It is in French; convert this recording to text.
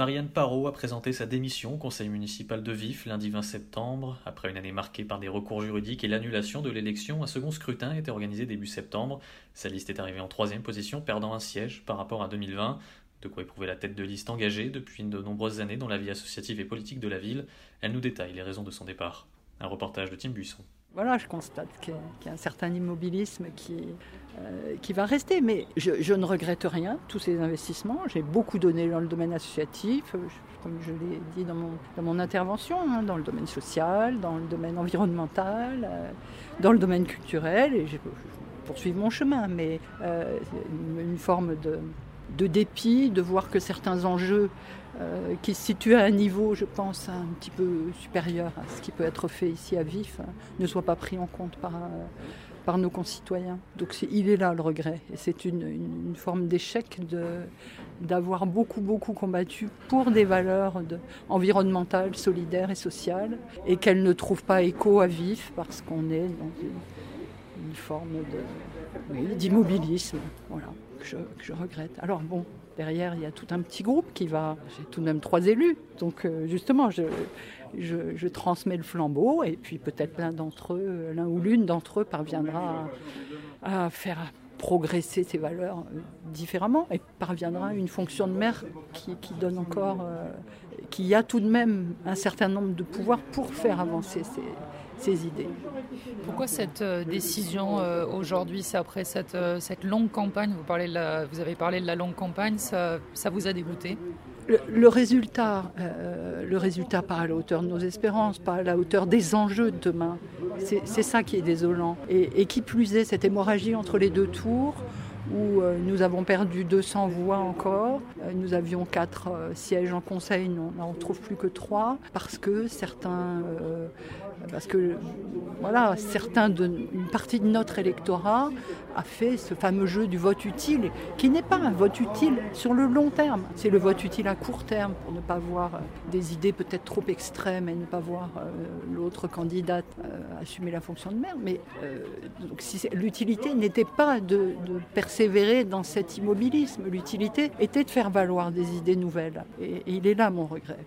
Marianne Parot a présenté sa démission au conseil municipal de Vif lundi 20 septembre. Après une année marquée par des recours juridiques et l'annulation de l'élection, un second scrutin a été organisé début septembre. Sa liste est arrivée en troisième position, perdant un siège par rapport à 2020. De quoi éprouver la tête de liste engagée depuis de nombreuses années dans la vie associative et politique de la ville. Elle nous détaille les raisons de son départ. Un reportage de Tim Buisson. Voilà, je constate qu'il y a un certain immobilisme qui, euh, qui va rester. Mais je, ne regrette rien, tous ces investissements. J'ai beaucoup donné dans le domaine associatif, euh, comme je l'ai dit dans mon, dans mon intervention, hein, dans le domaine social, dans le domaine environnemental, euh, dans le domaine culturel. Et je, poursuivre mon chemin, mais une, forme de, de dépit de voir que certains enjeux euh, qui se situe à un niveau, je pense, un petit peu supérieur à ce qui peut être fait ici à Vif, hein, ne soit pas pris en compte par, euh, par nos concitoyens. Donc il est là le regret. Et c'est une, une, forme d'échec d'avoir beaucoup, beaucoup combattu pour des valeurs environnementales, solidaires et sociales, et qu'elles ne trouvent pas écho à Vif parce qu'on est dans une, une forme d'immobilisme. Voilà, que je, je regrette. Alors bon, Derrière, il y a tout un petit groupe qui va. J'ai tout de même trois élus. Donc, euh, justement, je, je, transmets le flambeau et puis peut-être l'un d'entre eux, l'un ou l'une d'entre eux parviendra à, faire progresser ses valeurs euh, différemment et parviendra à une fonction de maire qui, donne encore, euh, qui a tout de même un certain nombre de pouvoirs pour faire avancer ces, idées. Pourquoi cette euh, décision aujourd'hui C'est après cette, cette, longue campagne, vous, parlez vous avez parlé de la longue campagne, ça vous a dégoûté le, résultat, le résultat pas à la hauteur de nos espérances, pas à la hauteur des enjeux de demain. C'est ça qui est désolant. Et, qui plus est, cette hémorragie entre les deux tours, où nous avons perdu 200 voix encore. Nous avions 4 sièges en conseil, on n'en trouve plus que 3, parce que certains parce que voilà, certains une partie de notre électorat a fait ce fameux jeu du vote utile, qui n'est pas un vote utile sur le long terme. C'est le vote utile à court terme pour ne pas voir des idées peut-être trop extrêmes et ne pas voir euh, l'autre candidate euh, assumer la fonction de maire. Mais euh, l'utilité n'était pas de, persévérer dans cet immobilisme. L'utilité était de faire valoir des idées nouvelles. et il est là mon regret.